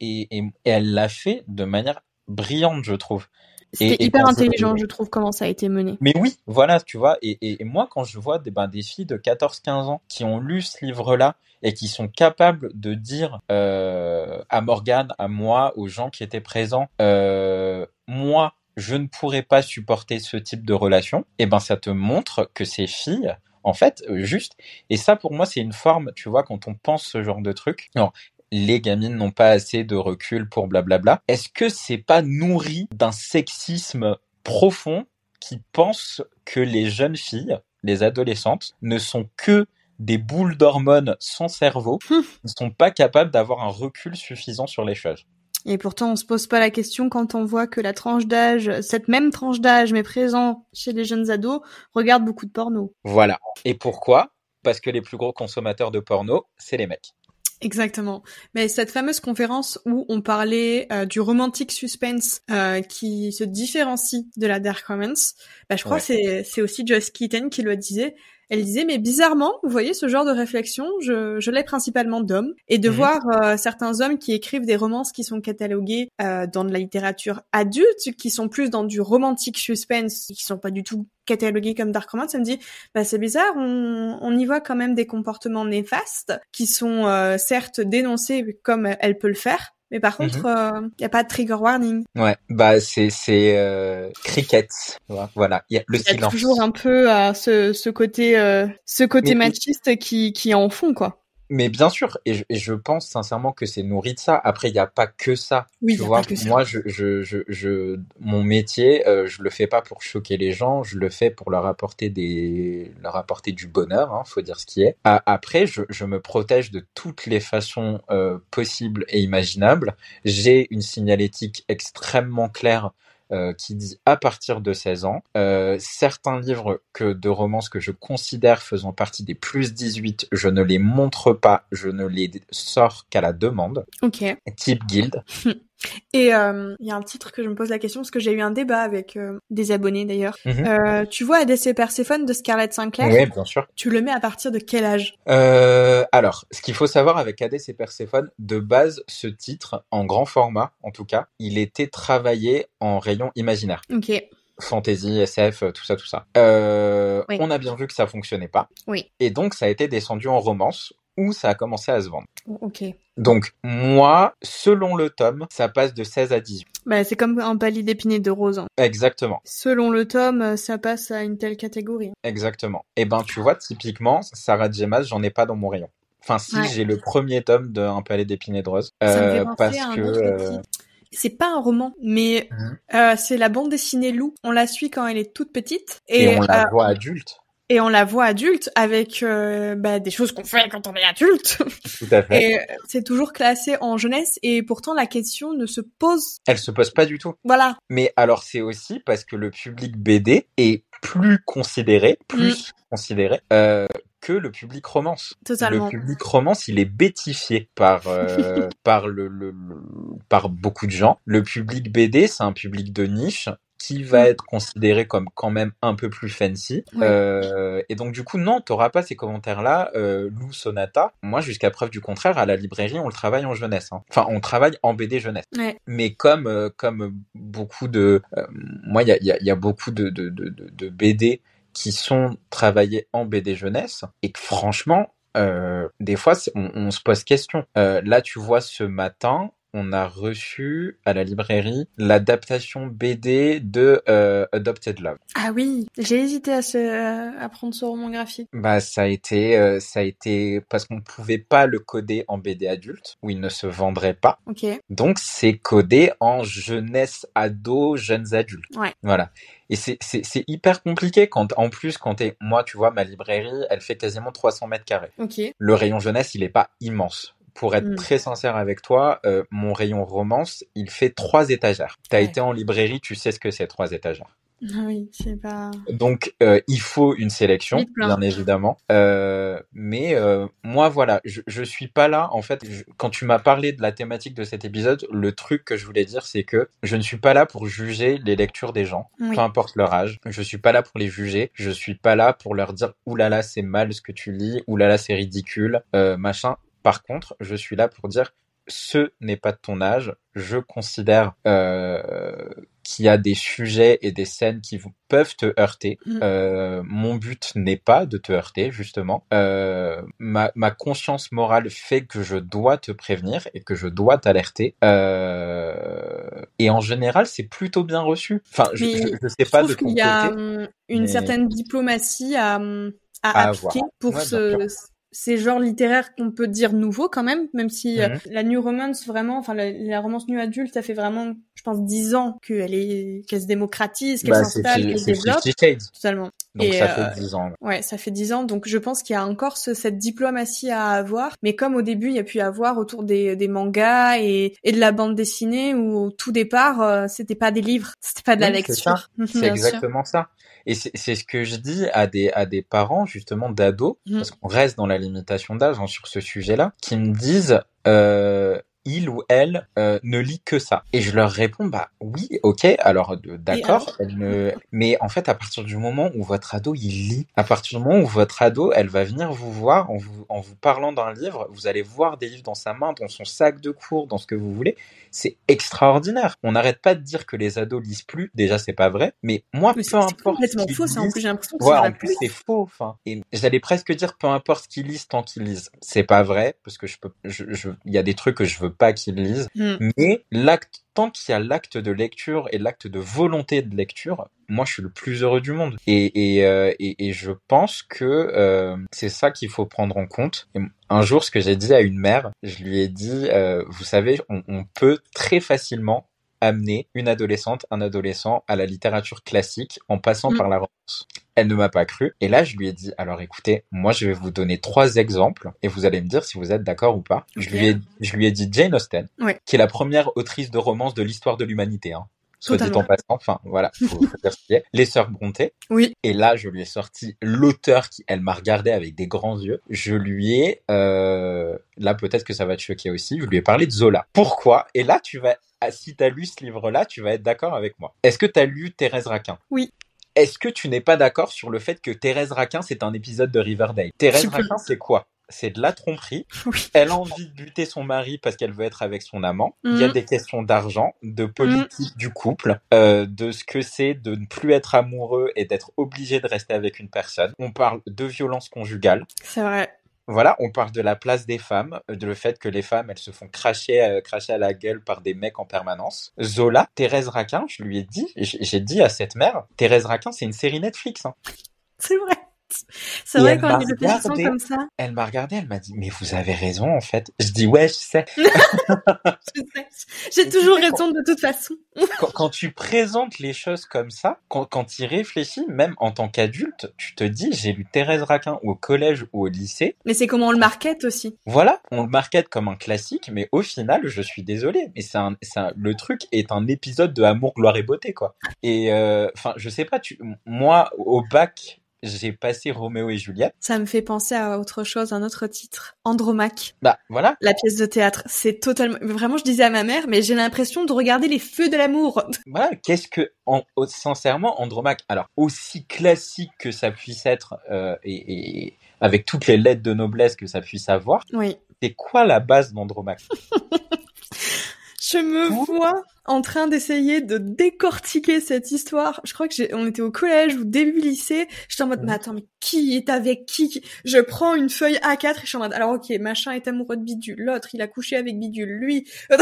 Et, et, et elle l'a fait de manière brillante, je trouve. C'était hyper intelligent, je trouve, comment ça a été mené. Mais oui, voilà, tu vois. Et, et, et moi, quand je vois des, ben, des filles de 14-15 ans qui ont lu ce livre-là et qui sont capables de dire euh, à Morgane, à moi, aux gens qui étaient présents, euh, moi, je ne pourrais pas supporter ce type de relation, et ben ça te montre que ces filles, en fait, euh, juste, et ça pour moi c'est une forme, tu vois, quand on pense ce genre de truc. Les gamines n'ont pas assez de recul pour blablabla. Est-ce que c'est pas nourri d'un sexisme profond qui pense que les jeunes filles, les adolescentes, ne sont que des boules d'hormones sans cerveau, ne sont pas capables d'avoir un recul suffisant sur les choses? Et pourtant, on se pose pas la question quand on voit que la tranche d'âge, cette même tranche d'âge, mais présent chez les jeunes ados, regarde beaucoup de porno. Voilà. Et pourquoi? Parce que les plus gros consommateurs de porno, c'est les mecs. Exactement. Mais cette fameuse conférence où on parlait euh, du romantic suspense euh, qui se différencie de la dark romance, bah, je crois Ouais. que c'est c'est aussi Joss Keaton qui le disait. Elle disait mais bizarrement, vous voyez ce genre de réflexion, je, je l'ai principalement d'hommes et de Mhm. voir euh, certains hommes qui écrivent des romances qui sont cataloguées euh, dans de la littérature adulte, qui sont plus dans du romantic suspense, qui sont pas du tout catalogués comme dark romance, ça me dit bah c'est bizarre, on, on y voit quand même des comportements néfastes qui sont euh, certes dénoncés comme elle peut le faire, mais par Mhm. contre, il y a pas de trigger warning. Ouais, bah c'est c'est euh, cricket. Voilà, il y a le Il y a silence. toujours un peu euh, ce, ce côté, euh, ce côté Mais- machiste qui, qui est en fond, quoi. Mais bien sûr, et je, et je pense sincèrement que c'est nourri de ça. Après, il n'y a pas que ça. Oui, tu y a vois, pas que ça. moi, je, je, je, je, mon métier, euh, je le fais pas pour choquer les gens, je le fais pour leur apporter des, leur apporter du bonheur, hein, faut dire ce qui est. Après, je, je me protège de toutes les façons euh, possibles et imaginables. J'ai une signalétique extrêmement claire euh, qui dit à partir de 16 ans. Euh, certains livres que de romances que je considère faisant partie des plus 18, je ne les montre pas, je ne les sors qu'à la demande. Ok. Type guild. Et euh, il y a un titre que je me pose la question parce que j'ai eu un débat avec euh, des abonnés d'ailleurs. Mhm. Euh, tu vois ADC Perséphone de Scarlett Sinclair? Oui, bien sûr. Tu le mets à partir de quel âge? Alors, ce qu'il faut savoir avec et Perséphone, de base, ce titre, en grand format, en tout cas, il était travaillé en rayon imaginaire. Ok. Fantasy, SF, tout ça, tout ça. Euh, Oui. On a bien vu que ça fonctionnait pas. Oui. Et donc, ça a été descendu en romance, où ça a commencé à se vendre. Ok. Donc, moi, selon le tome, ça passe de 16 à 18. Bah, c'est comme un palier d'épinay de rose. hein. Exactement. Selon le tome, ça passe à une telle catégorie. Exactement. Et ben, tu vois, typiquement, Sarah Jemas, j'en ai pas dans mon rayon. Enfin, si, Ouais. j'ai le premier tome de Un palais d'épinay de rose. Ça me fait euh, parce à un que, autre euh. C'est pas un roman, mais Mhm. euh, c'est la bande dessinée Lou. On la suit quand elle est toute petite et, et, on la euh, voit adulte. Et on la voit adulte avec euh, bah, des choses qu'on fait quand on est adulte. Tout à fait. et euh, c'est toujours classé en jeunesse et pourtant la question ne se pose. Elle se pose pas du tout. Voilà. Mais alors, c'est aussi parce que le public BD est plus considéré, plus considéré, euh, que le public romance. Totalement. Le public romance, il est bêtifié par euh, par le, le- le- par beaucoup de gens. Le public BD, c'est un public de niche qui va Mm. être considéré comme quand même un peu plus fancy. Ouais. Euh, et donc du coup, non, t'auras pas ces commentaires-là. Euh, Lou Sonata, moi jusqu'à preuve du contraire, à la librairie, on le travaille en jeunesse. hein. Enfin, on travaille en BD jeunesse. Ouais. Mais comme euh, comme beaucoup de, moi, il y a, il y, a, il y a beaucoup de, de, de, de- BD qui sont travaillés en BD jeunesse et que franchement, euh, des fois, on, on se pose question. Euh, là, tu vois, ce matin, on a reçu à la librairie l'adaptation BD de euh, Adopted Love. Ah oui, j'ai hésité à, se, à prendre ce roman graphique. Bah, ça a été, euh, ça a été parce qu'on pouvait pas le coder en BD adulte où il ne se vendrait pas. Ok. Donc, c'est codé en jeunesse ado, jeunes adultes. Ouais. Voilà. Et c'est hyper compliqué quand, en plus, quand t'es, moi, tu vois, ma librairie, elle fait quasiment 300 mètres carrés. Ok. Le rayon jeunesse, il est pas immense. Pour être Mm. très sincère avec toi, euh, mon rayon romance, il fait trois étagères. T'as Ouais. été en librairie, tu sais ce que c'est trois étagères. Ah oui, c'est pas. Donc, euh, il faut une sélection, bien évidemment. Euh, mais euh, moi, voilà, je, je suis pas là. En fait, je- quand tu m'as parlé de la thématique de cet épisode, le truc que je voulais dire, c'est que je ne suis pas là pour juger les lectures des gens, Oui. peu importe leur âge. Je suis pas là pour les juger. Je suis pas là pour leur dire oulala, c'est mal ce que tu lis, oulala, c'est ridicule, machin. Par contre, je suis là pour dire ce n'est pas de ton âge. Je considère euh, qu'il y a des sujets et des scènes qui vous, peuvent te heurter. Mm. Euh, mon but n'est pas de te heurter, justement. Euh, ma, ma conscience morale fait que je dois te prévenir et que je dois t'alerter. Et en général, c'est plutôt bien reçu. Enfin, je, je sais pas de qu'il y a hum, une mais- certaine diplomatie à, à, À appliquer avoir. pour Ouais, ce, ces genres littéraires qu'on peut dire nouveaux quand même, même si euh, la new romance vraiment, enfin la, la romance new adulte, ça fait vraiment, je pense, dix ans qu'elle est, qu'elle se démocratise, qu'elle Bah, s'installe, qu'elle se développe. Totalement. Donc Et, ça euh, fait 10 ans. Ouais, ça fait dix ans, donc je pense qu'il y a encore ce- cette diplomatie à avoir. Mais comme au début, il y a pu y avoir autour des, des mangas et, et de la bande dessinée, où au tout départ, euh, c'était pas des livres, c'était pas de la Oui, c'est lecture. C'est sûr. exactement ça. Et c'est ce que je dis à des, à des parents, justement, d'ados, Mhm. parce qu'on reste dans la limitation d'âge hein, sur ce sujet-là, qui me disent, euh, il ou elle euh, ne lit que ça. Et je leur réponds, bah oui, ok, alors d'accord, ne... mais en fait, à partir du moment où votre ado, il lit, à partir du moment où votre ado, elle va venir vous voir en vous, en vous parlant d'un livre, vous allez voir des livres dans sa main, dans son sac de cours, dans ce que vous voulez, c'est extraordinaire. On n'arrête pas de dire que les ados lisent plus, déjà c'est pas vrai, mais moi, Mais peu c'est c'est importe complètement faux, ça. En plus, j'ai l'impression que Ouais, en plus c'est faux. Enfin, et j'allais presque dire peu importe ce qu'ils lisent tant qu'ils lisent. C'est pas vrai parce que je peux, je, je- il y a des trucs que je veux pas qu'ils lisent. Mm. Mais l'acte, tant qu'il y a l'acte de lecture et l'acte de volonté de lecture, moi je suis le plus heureux du monde. Et, et, euh, et, et je pense que euh, c'est ça qu'il faut prendre en compte. Et un jour, ce que j'ai dit à une mère, je lui ai dit, euh, vous savez, on, on peut très facilement amener une adolescente, un adolescent à la littérature classique en passant Mm. par la romance. Elle ne m'a pas cru. Et là, je lui ai dit, alors écoutez, moi, je vais vous donner trois exemples et vous allez me dire si vous êtes d'accord ou pas. Je lui ai, je lui ai dit Jane Austen, qui est la première autrice de romance de l'histoire de l'humanité, hein. Soit dit en passant, enfin, voilà, faut, faut dire ce est. Les sœurs Brontë. Oui. Et là, je lui ai sorti l'auteur qui, elle m'a regardé avec des grands yeux. Je lui ai, euh, là, peut-être que ça va te choquer aussi, je lui ai parlé de Zola. Pourquoi? Et là, tu vas, ah, si t'as lu ce livre-là, tu vas être d'accord avec moi. Est-ce que t'as lu Thérèse Raquin? Oui. Est-ce que tu n'es pas d'accord sur le fait que Thérèse Raquin, c'est un épisode de Riverdale? Thérèse Raquin, c'est quoi? C'est de la tromperie. Oui. Elle a envie de buter son mari parce qu'elle veut être avec son amant. Il y a Mhm. des questions d'argent, de politique du couple, euh, de ce que c'est de ne plus être amoureux et d'être obligé de rester avec une personne. On parle de violence conjugale. C'est vrai. Voilà, on parle de la place des femmes, euh, de le fait que les femmes, elles se font cracher, euh, cracher à la gueule par des mecs en permanence. Zola, Thérèse Raquin, je lui ai dit, j'ai j'ai dit à cette mère, Thérèse Raquin, c'est une série Netflix. hein. C'est vrai. C'est vrai y a des comme ça. Elle m'a regardé, elle m'a dit, mais vous avez raison en fait. Je dis ouais, je sais. Je sais. J'ai toujours raison de toute façon. quand, quand tu présentes les choses comme ça, quand, quand tu y réfléchis, même en tant qu'adulte, tu te dis, j'ai lu Thérèse Raquin au collège ou au lycée. Mais c'est comment on le market aussi. Voilà, on le market comme un classique, mais au final, je suis désolé, mais c'est un, c'est un- le truc est un épisode de Amour, gloire et beauté, quoi. Et euh, enfin, je sais pas, tu, moi, au bac, j'ai passé Roméo et Juliette. Ça me fait penser à autre chose, un autre titre. Andromaque, Bah voilà, la pièce de théâtre. C'est totalement... Vraiment, je disais à ma mère, mais j'ai l'impression de regarder les feux de l'amour. voilà. Qu'est-ce que, en, sincèrement, Andromaque, alors aussi classique que ça puisse être euh, et, et avec toutes les lettres de noblesse que ça puisse avoir, Oui. c'est quoi la base d'Andromaque? Je me vois en train d'essayer de décortiquer cette histoire. Je crois que j'ai, on était au collège ou début lycée. J'étais en mode, Mhm. mais attends, mais qui est avec qui? Je prends une feuille A4 et je suis en mode, alors ok, machin est amoureux de Bidule, l'autre il a couché avec Bidule, lui.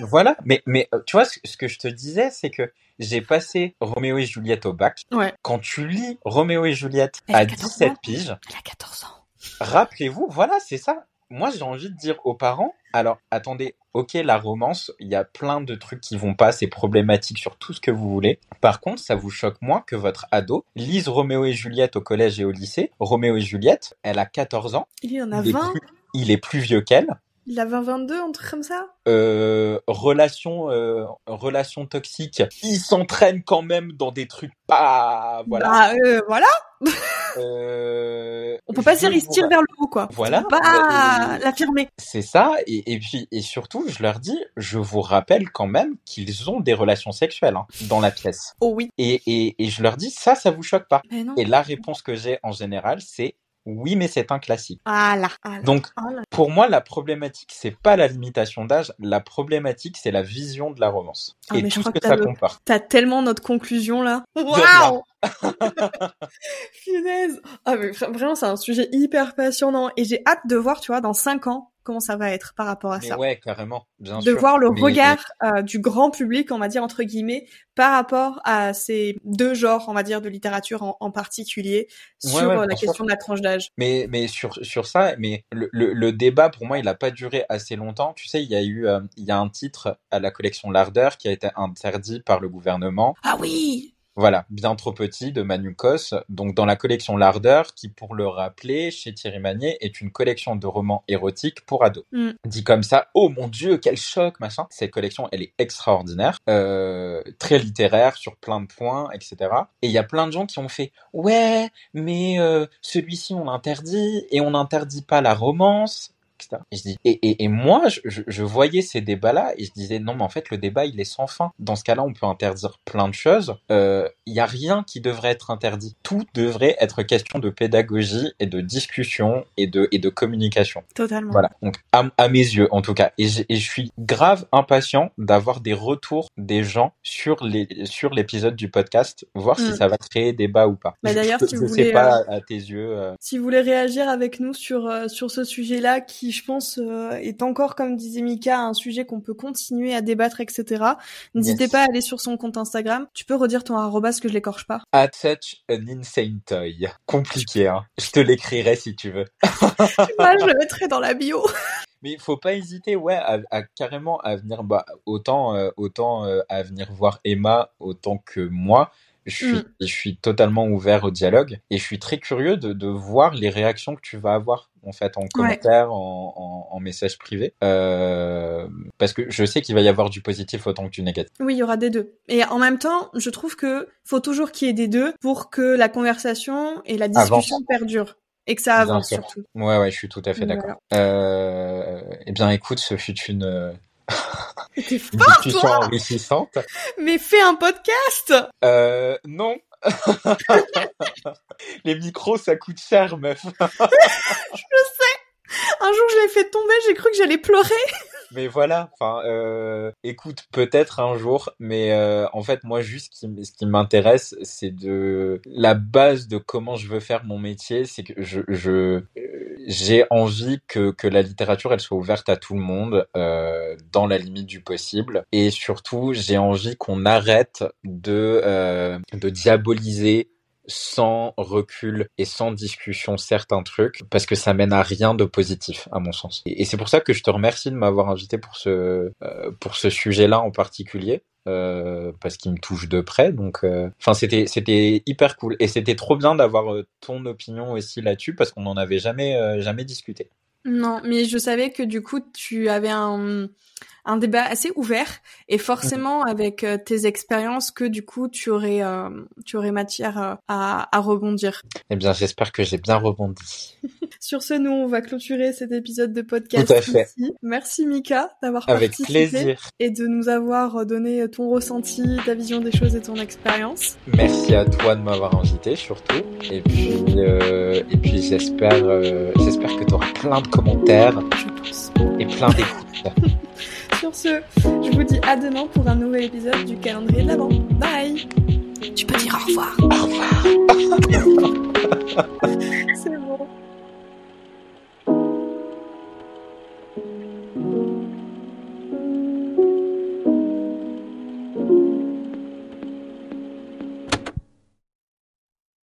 Voilà, mais, mais euh, tu vois, ce, que je te disais, c'est que j'ai passé Roméo et Juliette au bac. Ouais. Quand tu lis Roméo et Juliette Elle à 14 17 ans. piges, Elle a 14 ans. rappelez-vous, voilà, c'est ça. Moi, j'ai envie de dire aux parents, alors attendez, ok, la romance, il y a plein de trucs qui vont pas, c'est problématique sur tout ce que vous voulez. Par contre, ça vous choque moins que votre ado lise Roméo et Juliette au collège et au lycée. Roméo et Juliette, elle a 14 ans, Il en a il est 20. plus, il est plus vieux qu'elle. Il a 20, 22, un truc comme ça. euh, relation euh, relation toxique ils s'entraînent quand même dans des trucs pas voilà Bah, euh, voilà. euh, On peut pas je s'investir vous- vers le haut, quoi. Voilà. On peut pas Euh, l'affirmer. c'est ça et, et puis et surtout je leur dis je vous rappelle quand même qu'ils ont des relations sexuelles hein, dans la pièce Oh oui. et, et et je leur dis ça ça vous choque pas Mais non. et la réponse que j'ai en général c'est oui mais c'est un classique Voilà. voilà. donc Voilà. pour moi, la problématique, c'est pas la limitation d'âge. La problématique, c'est la vision de la romance Ah, et mais je tout ce que, ça t'as le- comporte. T'as tellement notre conclusion là. Waouh Punaise Ah mais vra- vraiment c'est un sujet hyper passionnant et j'ai hâte de voir, tu vois, dans cinq ans, comment ça va être par rapport à Mais ça. ouais, carrément, bien de sûr. voir le Mais- regard euh, du grand public, on va dire entre guillemets, par rapport à ces deux genres, on va dire, de littérature en, en particulier, sur ouais, euh, la sûr. question de la tranche d'âge. Mais, mais sur, sur ça, mais le, le, le débat, pour moi, il a pas duré assez longtemps. Tu sais, il y a eu, euh, il y a un titre à la collection L'Ardeur qui a été interdit par le gouvernement. Ah oui Voilà, bien trop petit de Manukos. Donc, dans la collection L'Ardeur, qui, pour le rappeler, chez Thierry Magnier, est une collection de romans érotiques pour ados. Mm. Dit comme ça, oh mon dieu, quel choc, machin. Cette collection, elle est extraordinaire, euh, très littéraire sur plein de points, etc. Et il y a plein de gens qui ont fait, ouais, mais euh, celui-ci on l'interdit et on n'interdit pas la romance. Et, je dis, et, et, et moi, je, je, je voyais ces débats-là et je disais, non, mais en fait, le débat, il est sans fin. Dans ce cas-là, on peut interdire plein de choses. Euh, Il y a rien qui devrait être interdit. Tout devrait être question de pédagogie et de discussion et de, et de communication. Totalement. Voilà. Donc, à, à mes yeux, en tout cas. Et, je suis grave impatient d'avoir des retours des gens sur les, sur l'épisode du podcast, voir si Mm. ça va créer débat ou pas. Bah, Je- d'ailleurs, si vous voulez, pas à tes yeux. euh, Si vous voulez réagir avec nous sur, euh, sur ce sujet-là qui qui, je pense, euh, est encore, comme disait Mika, un sujet qu'on peut continuer à débattre, etc. N'hésitez pas à aller sur son compte Instagram. Tu peux redire ton arrobas que je l'écorche pas. At such an insane toy. Compliqué, hein. Je te l'écrirai si tu veux. Moi, je le mettrai dans la bio. Mais il faut pas hésiter, ouais, à, carrément à venir, bah, autant, euh, autant euh, à venir voir Emma autant que moi. Je suis, mm. je suis totalement ouvert au dialogue et je suis très curieux de, de voir les réactions que tu vas avoir en fait en commentaire, en, en, en, message privé, euh, parce que je sais qu'il va y avoir du positif autant que du négatif. Oui, il y aura des deux. Et en même temps, je trouve que faut toujours qu'il y ait des deux pour que la conversation et la discussion perdurent et que ça avance surtout. Ouais, ouais, je suis tout à fait d'accord. Euh, eh bien, écoute, ce fut une T'es fort, enrichissante. Mais fais un podcast. Euh, non. Les micros, ça coûte cher, meuf. je sais. Un jour, je l'ai fait tomber, j'ai cru que j'allais pleurer mais voilà, enfin, euh, écoute, peut-être un jour, mais euh, en fait, moi, juste ce qui, ce qui m'intéresse, c'est de la base de comment je veux faire mon métier, c'est que je, je j'ai envie que que la littérature, elle soit ouverte à tout le monde, euh, dans la limite du possible, et surtout, j'ai envie qu'on arrête de euh, de diaboliser sans recul et sans discussion certains trucs parce que ça mène à rien de positif à mon sens. Et, c'est pour ça que je te remercie de m'avoir invité pour ce euh, pour ce sujet-là en particulier. Euh, parce qu'il me touche de près donc euh, enfin c'était c'était hyper cool et c'était trop bien d'avoir ton opinion aussi là-dessus parce qu'on n'en avait jamais jamais discuté. Non, mais je savais que du coup tu avais un un débat assez ouvert et forcément avec euh, tes expériences que du coup tu aurais euh, tu aurais matière euh, à, à rebondir. Eh bien, j'espère que j'ai bien rebondi. Sur ce, nous on va clôturer cet épisode de podcast. Tout à fait. Merci Mika d'avoir participé plaisir. et de nous avoir donné ton ressenti, ta vision des choses et ton expérience. Merci à toi de m'avoir invité surtout et puis et puis j'espère j'espère que tu auras plein de commentaires et Sur ce, je vous dis à demain pour un nouvel épisode du calendrier de l'Avent. Bye Tu peux dire au revoir. Au revoir C'est bon.